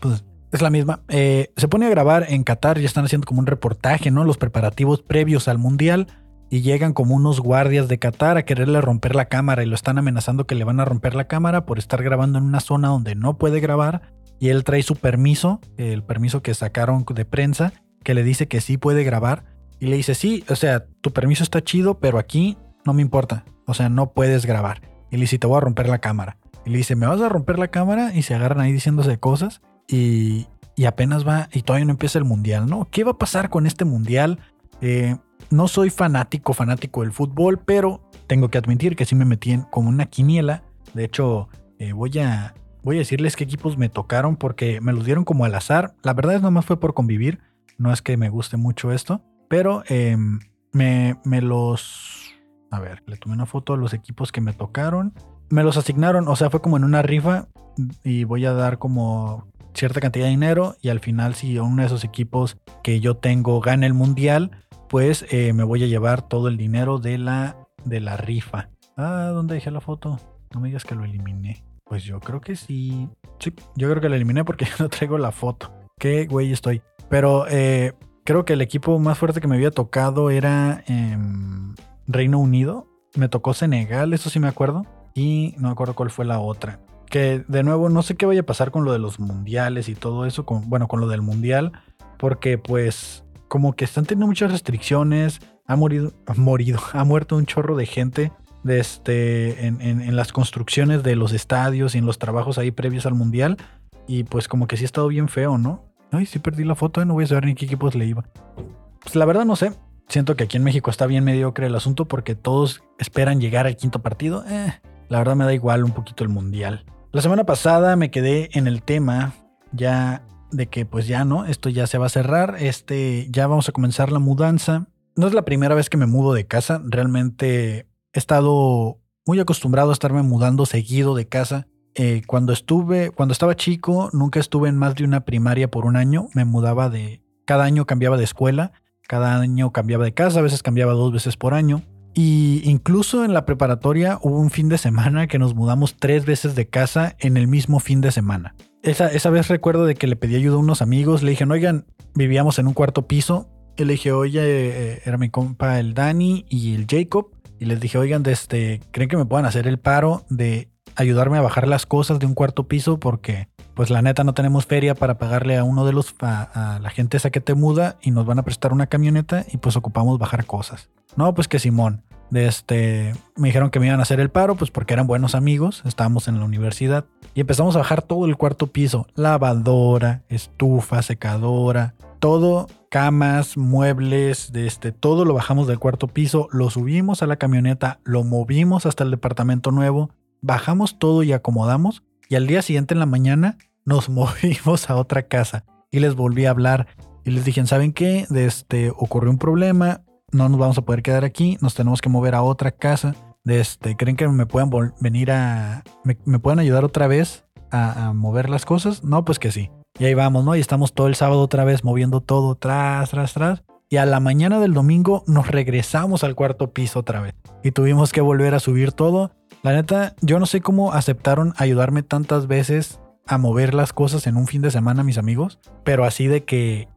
pues, es la misma. Eh, se pone a grabar en Qatar y están haciendo como un reportaje, ¿no? Los preparativos previos al Mundial. Y llegan como unos guardias de Qatar a quererle romper la cámara y lo están amenazando que le van a romper la cámara por estar grabando en una zona donde no puede grabar. Y él trae su permiso, el permiso que sacaron de prensa, que le dice que sí puede grabar. Y le dice, sí, o sea, tu permiso está chido, pero aquí no me importa. O sea, no puedes grabar. Y le dice, te voy a romper la cámara. Y le dice, ¿me vas a romper la cámara? Y se agarran ahí diciéndose cosas y, apenas va y todavía no empieza el mundial, ¿no? ¿Qué va a pasar con este mundial? Eh, no soy fanático, fanático del fútbol, pero tengo que admitir que sí me metí en como una quiniela. De hecho, eh, voy a voy a decirles qué equipos me tocaron porque me los dieron como al azar. La verdad es nomás fue por convivir. No es que me guste mucho esto, pero em, me, me los... A ver, le tomé una foto a los equipos que me tocaron. Me los asignaron, o sea, fue como en una rifa y voy a dar como cierta cantidad de dinero y al final si uno de esos equipos que yo tengo gana el mundial, pues eh, me voy a llevar todo el dinero de la, de la rifa. Ah, ¿dónde dejé la foto? No me digas que lo eliminé. Pues yo creo que sí. Sí, yo creo que lo eliminé porque no traigo la foto. Qué güey estoy. Pero eh, creo que el equipo más fuerte que me había tocado era Reino Unido. Me tocó Senegal, eso sí me acuerdo. Y no me acuerdo cuál fue la otra que de nuevo no sé qué vaya a pasar con lo de los mundiales y todo eso, con, bueno, con lo del mundial, porque pues como que están teniendo muchas restricciones, ha morido, ha morido, ha muerto un chorro de gente de este, en, en, las construcciones de los estadios y en los trabajos ahí previos al mundial, y pues como que sí ha estado bien feo, ¿no? Ay, sí perdí la foto, no voy a saber ni qué equipos le iba. Pues la verdad no sé, siento que aquí en México está bien mediocre el asunto porque todos esperan llegar al quinto partido. Eh, la verdad me da igual un poquito el mundial. La semana pasada me quedé en el tema ya de que pues ya no, esto ya se va a cerrar, este ya vamos a comenzar la mudanza. No es la primera vez que me mudo de casa, realmente he estado muy acostumbrado a estarme mudando seguido de casa. Eh, cuando estuve, cuando estaba chico, nunca estuve en más de una primaria por un año. Me mudaba de, cada año cambiaba de escuela, cada año cambiaba de casa, a veces cambiaba dos veces por año. Y incluso en la preparatoria hubo un fin de semana que nos mudamos tres veces de casa en el mismo fin de semana. Esa, esa vez recuerdo de que le pedí ayuda a unos amigos, le dije, oigan, vivíamos en un cuarto piso. Y le dije, oye, eh, era mi compa el Dani y el Jacob. Y les dije, oigan, este, ¿creen que me puedan hacer el paro de ayudarme a bajar las cosas de un cuarto piso? Porque, pues la neta, no tenemos feria para pagarle a uno de los, a la gente esa que te muda y nos van a prestar una camioneta y pues ocupamos bajar cosas. No, pues que Simón. De este, me dijeron que me iban a hacer el paro, pues porque eran buenos amigos, estábamos en la universidad. Y empezamos a bajar todo el cuarto piso. Lavadora, estufa, secadora, todo, camas, muebles, de este, todo lo bajamos del cuarto piso, lo subimos a la camioneta, lo movimos hasta el departamento nuevo, bajamos todo y acomodamos. Y al día siguiente en la mañana nos movimos a otra casa. Y les volví a hablar y les dije, ¿saben qué? De este, ocurrió un problema, no nos vamos a poder quedar aquí, nos tenemos que mover a otra casa. Este, ¿Creen que me puedan venir a... Me, pueden ayudar otra vez a, mover las cosas? No, pues que sí. Y ahí vamos, ¿no? Y estamos todo el sábado otra vez moviendo todo tras, tras, tras. Y a la mañana del domingo nos regresamos al cuarto piso otra vez. Y tuvimos que volver a subir todo. La neta, yo no sé cómo aceptaron ayudarme tantas veces a mover las cosas en un fin de semana, mis amigos. Pero así de que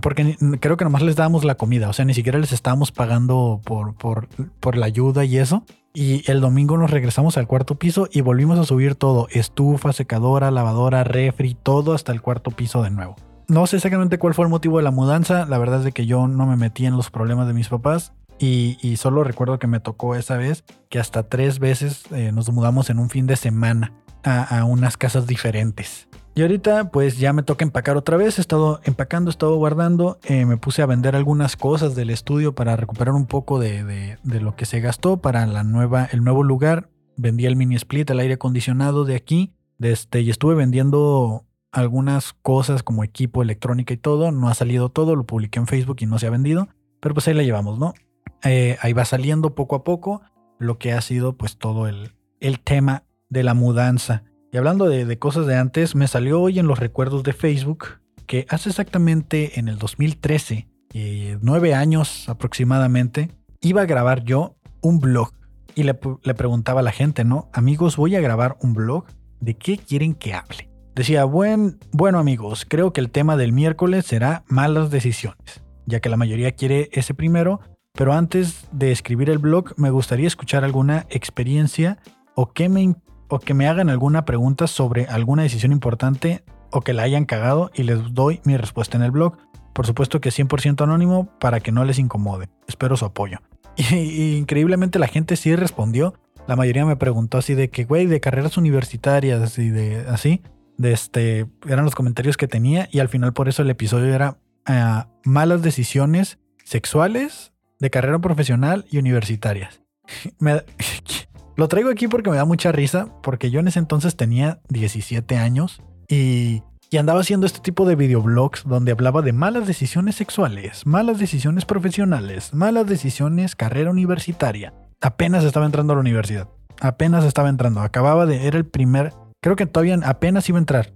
porque creo que nomás les dábamos la comida, o sea, ni siquiera les estábamos pagando por, por, por la ayuda y eso. Y el domingo nos regresamos al cuarto piso y volvimos a subir todo, estufa, secadora, lavadora, refri, todo hasta el cuarto piso de nuevo. No sé exactamente cuál fue el motivo de la mudanza, la verdad es de que yo no me metí en los problemas de mis papás y, solo recuerdo que me tocó esa vez que hasta tres veces eh, nos mudamos en un fin de semana a unas casas diferentes. Y ahorita pues ya me toca empacar otra vez, he estado empacando, he estado guardando, eh, me puse a vender algunas cosas del estudio para recuperar un poco de, lo que se gastó para la nueva, el nuevo lugar. Vendí el mini split, el aire acondicionado de aquí, de este, y estuve vendiendo algunas cosas como equipo, electrónica y todo. No ha salido todo, lo publiqué en Facebook y no se ha vendido, pero pues ahí la llevamos, ¿no? Eh, ahí va saliendo poco a poco lo que ha sido pues todo el, el tema de la mudanza. Y hablando de, cosas de antes, me salió hoy en los recuerdos de Facebook que hace exactamente en el 2013, eh, nueve años aproximadamente, iba a grabar yo un blog. Y le, preguntaba a la gente, ¿no? Amigos, voy a grabar un blog. ¿De qué quieren que hable? Decía, Buen, bueno amigos, creo que el tema del miércoles será malas decisiones, ya que la mayoría quiere ese primero, pero antes de escribir el blog me gustaría escuchar alguna experiencia o qué me, o que me hagan alguna pregunta sobre alguna decisión importante o que la hayan cagado y les doy mi respuesta en el blog. Por supuesto que 100% anónimo para que no les incomode. Espero su apoyo. Y, increíblemente la gente sí respondió. La mayoría me preguntó así de que, güey, de carreras universitarias y de así. Este, eran los comentarios que tenía y al final por eso el episodio era ah, malas decisiones sexuales de carrera profesional y universitarias. me, lo traigo aquí porque me da mucha risa, porque yo en ese entonces tenía 17 años y, andaba haciendo este tipo de videoblogs donde hablaba de malas decisiones sexuales, malas decisiones profesionales, malas decisiones carrera universitaria. Apenas estaba entrando a la universidad, apenas estaba entrando, acababa de, era el primer, creo que todavía apenas iba a entrar,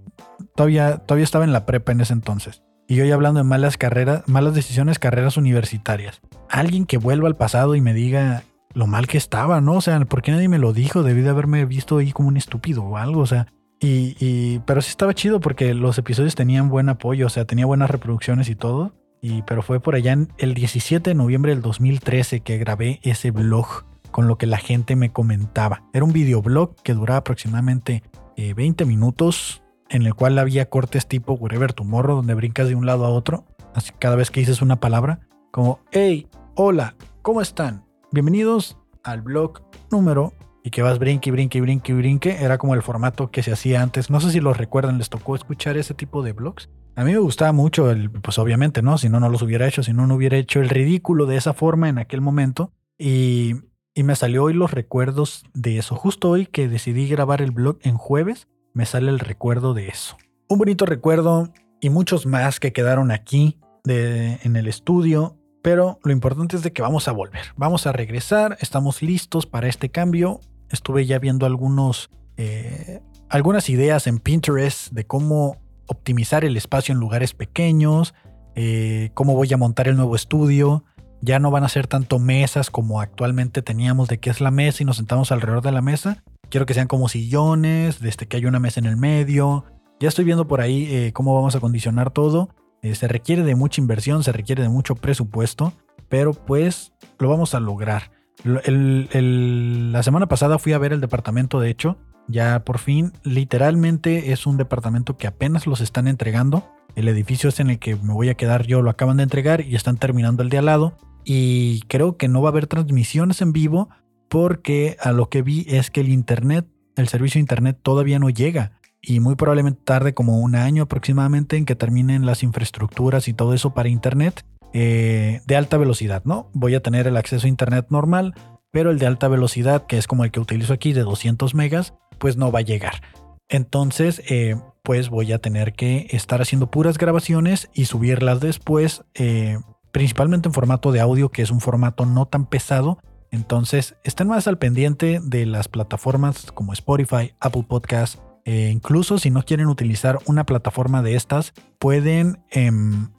todavía, todavía estaba en la prepa en ese entonces. Y yo ya hablando de malas carreras, malas decisiones, carreras universitarias. Alguien que vuelva al pasado y me diga lo mal que estaba, ¿no? O sea, ¿por qué nadie me lo dijo? Debí de haberme visto ahí como un estúpido o algo, o sea. Y, pero sí estaba chido porque los episodios tenían buen apoyo, o sea, tenía buenas reproducciones y todo. Y, pero fue por allá en el 17 de noviembre del 2013 que grabé ese blog con lo que la gente me comentaba. Era un videoblog que duraba aproximadamente 20 eh, minutos, en el cual había cortes tipo Wherever Tomorrow, donde brincas de un lado a otro, así cada vez que dices una palabra, como, hey, hola, ¿cómo están? Bienvenidos al blog número y que vas brinque, brinque, brinque, brinque. Era como el formato que se hacía antes. No sé si lo recuerdan, les tocó escuchar ese tipo de blogs. A mí me gustaba mucho, el, pues obviamente, ¿no? Si no, no los hubiera hecho, si no, no hubiera hecho el ridículo de esa forma en aquel momento. Y, y me salió hoy los recuerdos de eso. Justo hoy que decidí grabar el blog en jueves, me sale el recuerdo de eso. Un bonito recuerdo y muchos más que quedaron aquí de, en el estudio pero lo importante es de que vamos a volver, vamos a regresar, estamos listos para este cambio. Estuve ya viendo algunos, eh, algunas ideas en Pinterest de cómo optimizar el espacio en lugares pequeños, eh, cómo voy a montar el nuevo estudio. Ya no van a ser tanto mesas como actualmente teníamos de que es la mesa y nos sentamos alrededor de la mesa. Quiero que sean como sillones, desde que hay una mesa en el medio. Ya estoy viendo por ahí eh, cómo vamos a condicionar todo. Eh, se requiere de mucha inversión, se requiere de mucho presupuesto, pero pues lo vamos a lograr. la semana pasada fui a ver el departamento, de hecho, ya por fin, literalmente es un departamento que apenas los están entregando. El edificio es en el que me voy a quedar yo, lo acaban de entregar y están terminando el de al lado. Y creo que no va a haber transmisiones en vivo porque a lo que vi es que el internet, el servicio de internet todavía no llega y muy probablemente tarde como un año aproximadamente en que terminen las infraestructuras y todo eso para Internet eh, de alta velocidad, ¿no? Voy a tener el acceso a Internet normal, pero el de alta velocidad, que es como el que utilizo aquí de 200 megas, pues no va a llegar. Entonces, eh, pues voy a tener que estar haciendo puras grabaciones y subirlas después, eh, principalmente en formato de audio, que es un formato no tan pesado. Entonces, estén más al pendiente de las plataformas como Spotify, Apple Podcasts, eh, incluso si no quieren utilizar una plataforma de estas, pueden em,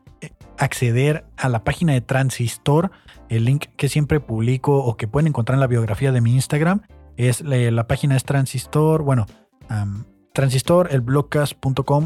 acceder a la página de Transistor. El link que siempre publico o que pueden encontrar en la biografía de mi Instagram es la, página es Transistor, bueno, transistor, el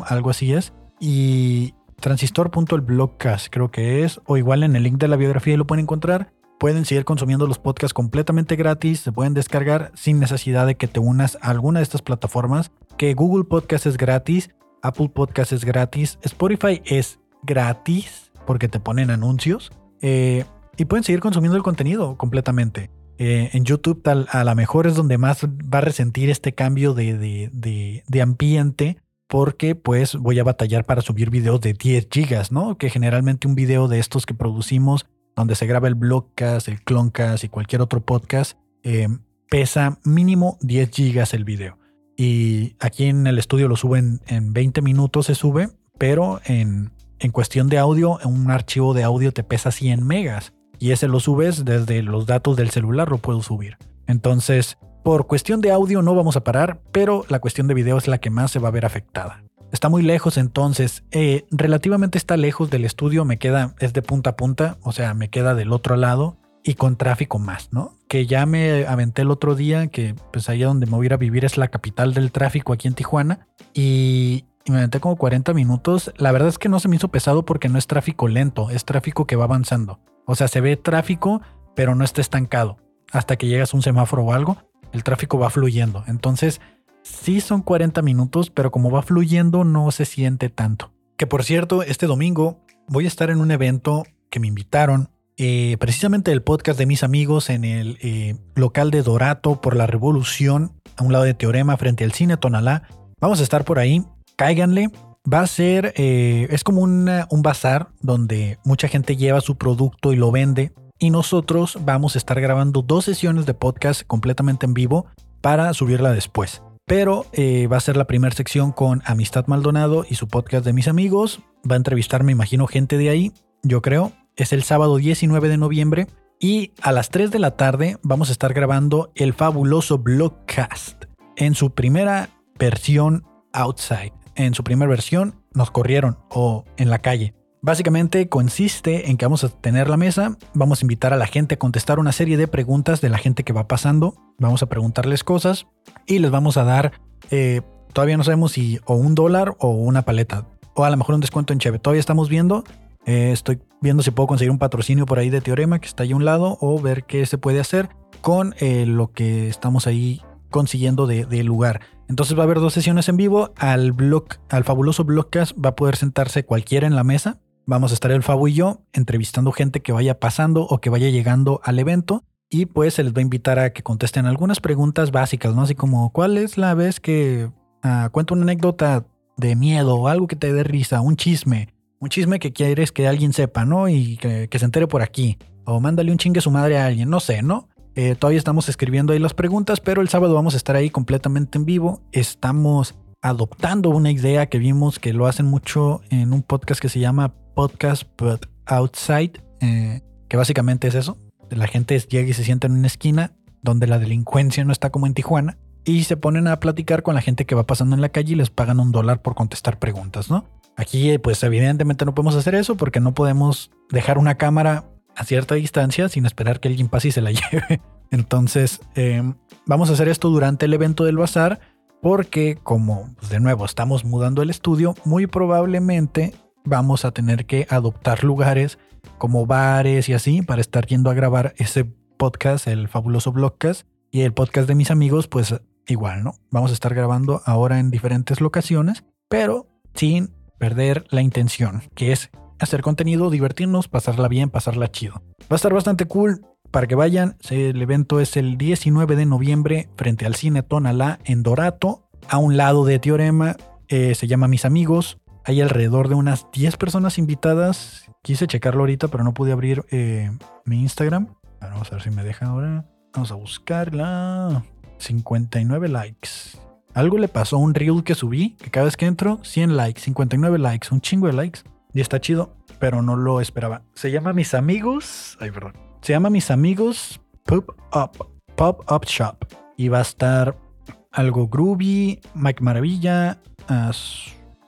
algo así es. Y transistor.elblogcast creo que es, o igual en el link de la biografía lo pueden encontrar. Pueden seguir consumiendo los podcasts completamente gratis, se pueden descargar sin necesidad de que te unas a alguna de estas plataformas, que Google Podcast es gratis, Apple Podcast es gratis, Spotify es gratis porque te ponen anuncios. Eh, y pueden seguir consumiendo el contenido completamente. Eh, en YouTube tal, a lo mejor es donde más va a resentir este cambio de, de, ambiente porque pues voy a batallar para subir videos de 10 gigas, ¿no? Que generalmente un video de estos que producimos, donde se graba el blogcast, el cloncast y cualquier otro podcast, eh, pesa mínimo 10 gigas el video. Y aquí en el estudio lo suben en 20 minutos se sube, pero en, en cuestión de audio, un archivo de audio te pesa 100 megas y ese lo subes desde los datos del celular, lo puedo subir. Entonces, por cuestión de audio no vamos a parar, pero la cuestión de video es la que más se va a ver afectada. Está muy lejos entonces, eh, relativamente está lejos del estudio, me queda, es de punta a punta, o sea, me queda del otro lado y con tráfico más, ¿no? Que ya me aventé el otro día, que pues allá donde me voy a ir a vivir es la capital del tráfico aquí en Tijuana y, me aventé como 40 minutos. La verdad es que no se me hizo pesado porque no es tráfico lento, es tráfico que va avanzando. O sea, se ve tráfico, pero no está estancado. Hasta que llegas a un semáforo o algo, el tráfico va fluyendo. Entonces, sí son 40 minutos, pero como va fluyendo, no se siente tanto. Que por cierto, este domingo voy a estar en un evento que me invitaron, eh, precisamente el podcast de mis amigos en el eh, local de Dorato por la Revolución, a un lado de Teorema, frente al cine Tonalá. Vamos a estar por ahí, cáiganle. Va a ser, eh, es como un bazar donde mucha gente lleva su producto y lo vende. Y nosotros vamos a estar grabando dos sesiones de podcast completamente en vivo para subirla después. Pero va a ser la primera sección con Amistad Maldonado y su podcast de mis amigos. Va a entrevistar, me imagino, gente de ahí, yo creo. Es el sábado 19 de noviembre. Y a las 3 de la tarde vamos a estar grabando el fabuloso Blogcast en su primera versión outside en su primera versión nos corrieron o en la calle. Básicamente consiste en que vamos a tener la mesa, vamos a invitar a la gente a contestar una serie de preguntas de la gente que va pasando, vamos a preguntarles cosas y les vamos a dar, eh, todavía no sabemos si o un dólar o una paleta, o a lo mejor un descuento en Cheve, todavía estamos viendo, eh, estoy viendo si puedo conseguir un patrocinio por ahí de Teorema que está ahí a un lado o ver qué se puede hacer con eh, lo que estamos ahí consiguiendo de, lugar. Entonces va a haber dos sesiones en vivo. Al blog, al fabuloso blogcast va a poder sentarse cualquiera en la mesa. Vamos a estar el Fabu y yo entrevistando gente que vaya pasando o que vaya llegando al evento. Y pues se les va a invitar a que contesten algunas preguntas básicas, ¿no? Así como, ¿cuál es la vez que uh, cuento una anécdota de miedo o algo que te dé risa, un chisme? Un chisme que quieres que alguien sepa, ¿no? Y que, se entere por aquí. O mándale un chingue a su madre a alguien, no sé, ¿no? Eh, todavía estamos escribiendo ahí las preguntas, pero el sábado vamos a estar ahí completamente en vivo. Estamos adoptando una idea que vimos que lo hacen mucho en un podcast que se llama Podcast But Outside, eh, que básicamente es eso. La gente llega y se sienta en una esquina donde la delincuencia no está como en Tijuana y se ponen a platicar con la gente que va pasando en la calle y les pagan un dólar por contestar preguntas, ¿no? Aquí, pues evidentemente no podemos hacer eso porque no podemos dejar una cámara a cierta distancia sin esperar que alguien pase y se la lleve. Entonces, em, vamos a hacer esto durante el evento del bazar porque como pues, de nuevo estamos mudando el estudio, muy probablemente vamos a tener que adoptar lugares como bares y así para estar yendo a grabar ese podcast, el fabuloso blogcast y el podcast de mis amigos, pues igual, ¿no? Vamos a estar grabando ahora en diferentes locaciones, pero sin perder la intención, que es hacer contenido, divertirnos, pasarla bien, pasarla chido. Va a estar bastante cool para que vayan. El evento es el 19 de noviembre frente al cine Tonalá en Dorato, a un lado de Teorema. Eh, se llama Mis Amigos. Hay alrededor de unas 10 personas invitadas. Quise checarlo ahorita, pero no pude abrir eh, mi Instagram. vamos a ver si me deja ahora. Vamos a buscarla. 59 likes. Algo le pasó a un reel que subí, que cada vez que entro, 100 likes, 59 likes, un chingo de likes. Y está chido, pero no lo esperaba. Se llama Mis Amigos. Ay, perdón. Se llama Mis Amigos Pop Up. Pop Up Shop. Y va a estar algo groovy, Mike Maravilla, uh,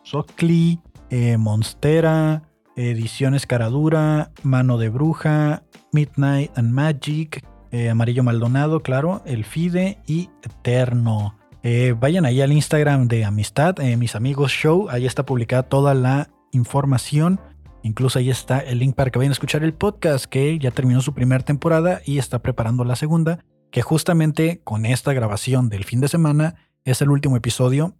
Sockley, eh, Monstera, Ediciones Caradura, Mano de Bruja, Midnight and Magic, eh, Amarillo Maldonado, claro, El Fide y Eterno. Eh, vayan ahí al Instagram de Amistad, mis amigos show, ahí está publicada toda la información. Incluso ahí está el link para que vayan a escuchar el podcast que ya terminó su primera temporada y está preparando la segunda, que justamente con esta grabación del fin de semana es el último episodio.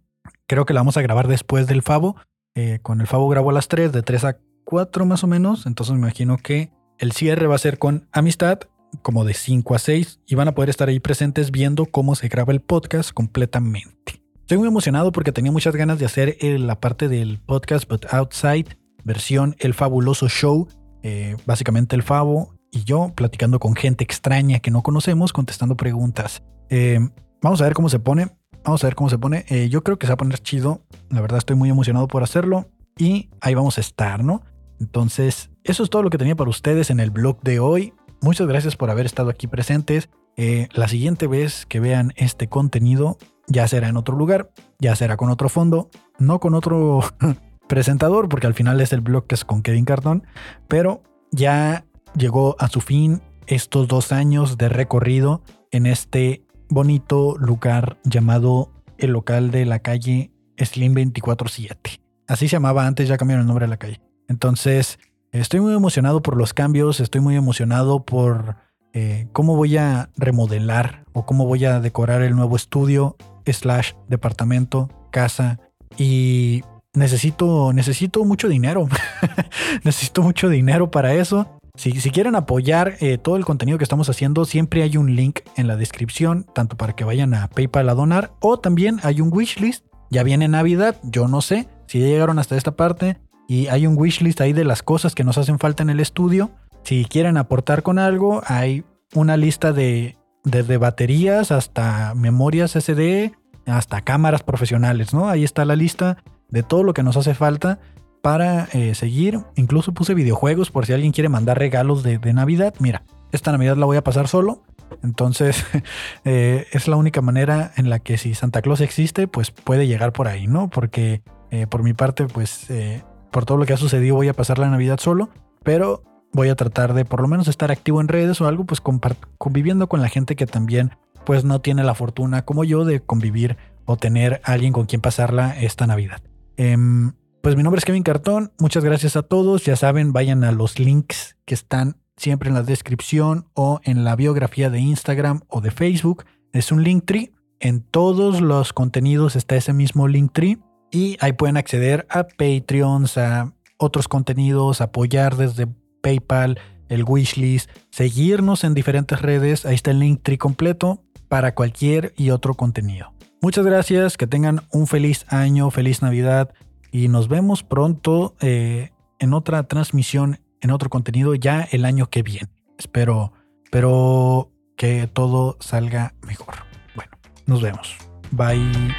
Creo que la vamos a grabar después del Favo. Eh, con el Favo grabo a las 3, de 3 a 4 más o menos. Entonces me imagino que el cierre va a ser con Amistad, como de 5 a 6, y van a poder estar ahí presentes viendo cómo se graba el podcast completamente. Estoy muy emocionado porque tenía muchas ganas de hacer eh, la parte del podcast, but outside versión El Fabuloso Show, eh, básicamente el Favo y yo platicando con gente extraña que no conocemos, contestando preguntas. Eh, vamos a ver cómo se pone. Vamos a ver cómo se pone. Yo creo que se va a poner chido. La verdad estoy muy emocionado por hacerlo. Y ahí vamos a estar, ¿no? Entonces, eso es todo lo que tenía para ustedes en el blog de hoy. Muchas gracias por haber estado aquí presentes. la siguiente vez que vean este contenido ya será en otro lugar, ya será con otro fondo, no con otro presentador, porque al final es el blog que es con Kevin Cartón, pero ya llegó a su fin estos dos años de recorrido en este bonito lugar llamado el local de la calle Slim 247. Así se llamaba antes, ya cambiaron el nombre de la calle. Entonces, estoy muy emocionado por los cambios, estoy muy emocionado por eh, cómo voy a remodelar o cómo voy a decorar el nuevo estudio slash departamento, casa y necesito, necesito mucho dinero. necesito mucho dinero para eso. Si, si quieren apoyar eh, todo el contenido que estamos haciendo, siempre hay un link en la descripción, tanto para que vayan a PayPal a donar, o también hay un wishlist. Ya viene Navidad, yo no sé si llegaron hasta esta parte, y hay un wishlist ahí de las cosas que nos hacen falta en el estudio. Si quieren aportar con algo, hay una lista de, desde baterías hasta memorias SD, hasta cámaras profesionales, ¿no? Ahí está la lista de todo lo que nos hace falta para eh, seguir. Incluso puse videojuegos por si alguien quiere mandar regalos de, Navidad. Mira, esta Navidad la voy a pasar solo. Entonces eh, es la única manera en la que si Santa Claus existe, pues puede llegar por ahí, ¿no? Porque eh, por mi parte, pues por todo lo que ha sucedido voy a pasar la Navidad solo. Pero voy a tratar de por lo menos estar activo en redes o algo, pues conviviendo con la gente que también pues no tiene la fortuna como yo de convivir o tener alguien con quien pasarla esta Navidad. Em, pues mi nombre es Kevin Cartón. Muchas gracias a todos. Ya saben, vayan a los links que están siempre en la descripción o en la biografía de Instagram o de Facebook. Es un link tree. En todos los contenidos está ese mismo link tree y ahí pueden acceder a Patreons, a otros contenidos, apoyar desde PayPal, el wishlist, seguirnos en diferentes redes. Ahí está el link tree completo para cualquier y otro contenido. Muchas gracias, que tengan un feliz año, feliz Navidad y nos vemos pronto eh, en otra transmisión, en otro contenido ya el año que viene. Espero, espero que todo salga mejor. Bueno, nos vemos. Bye.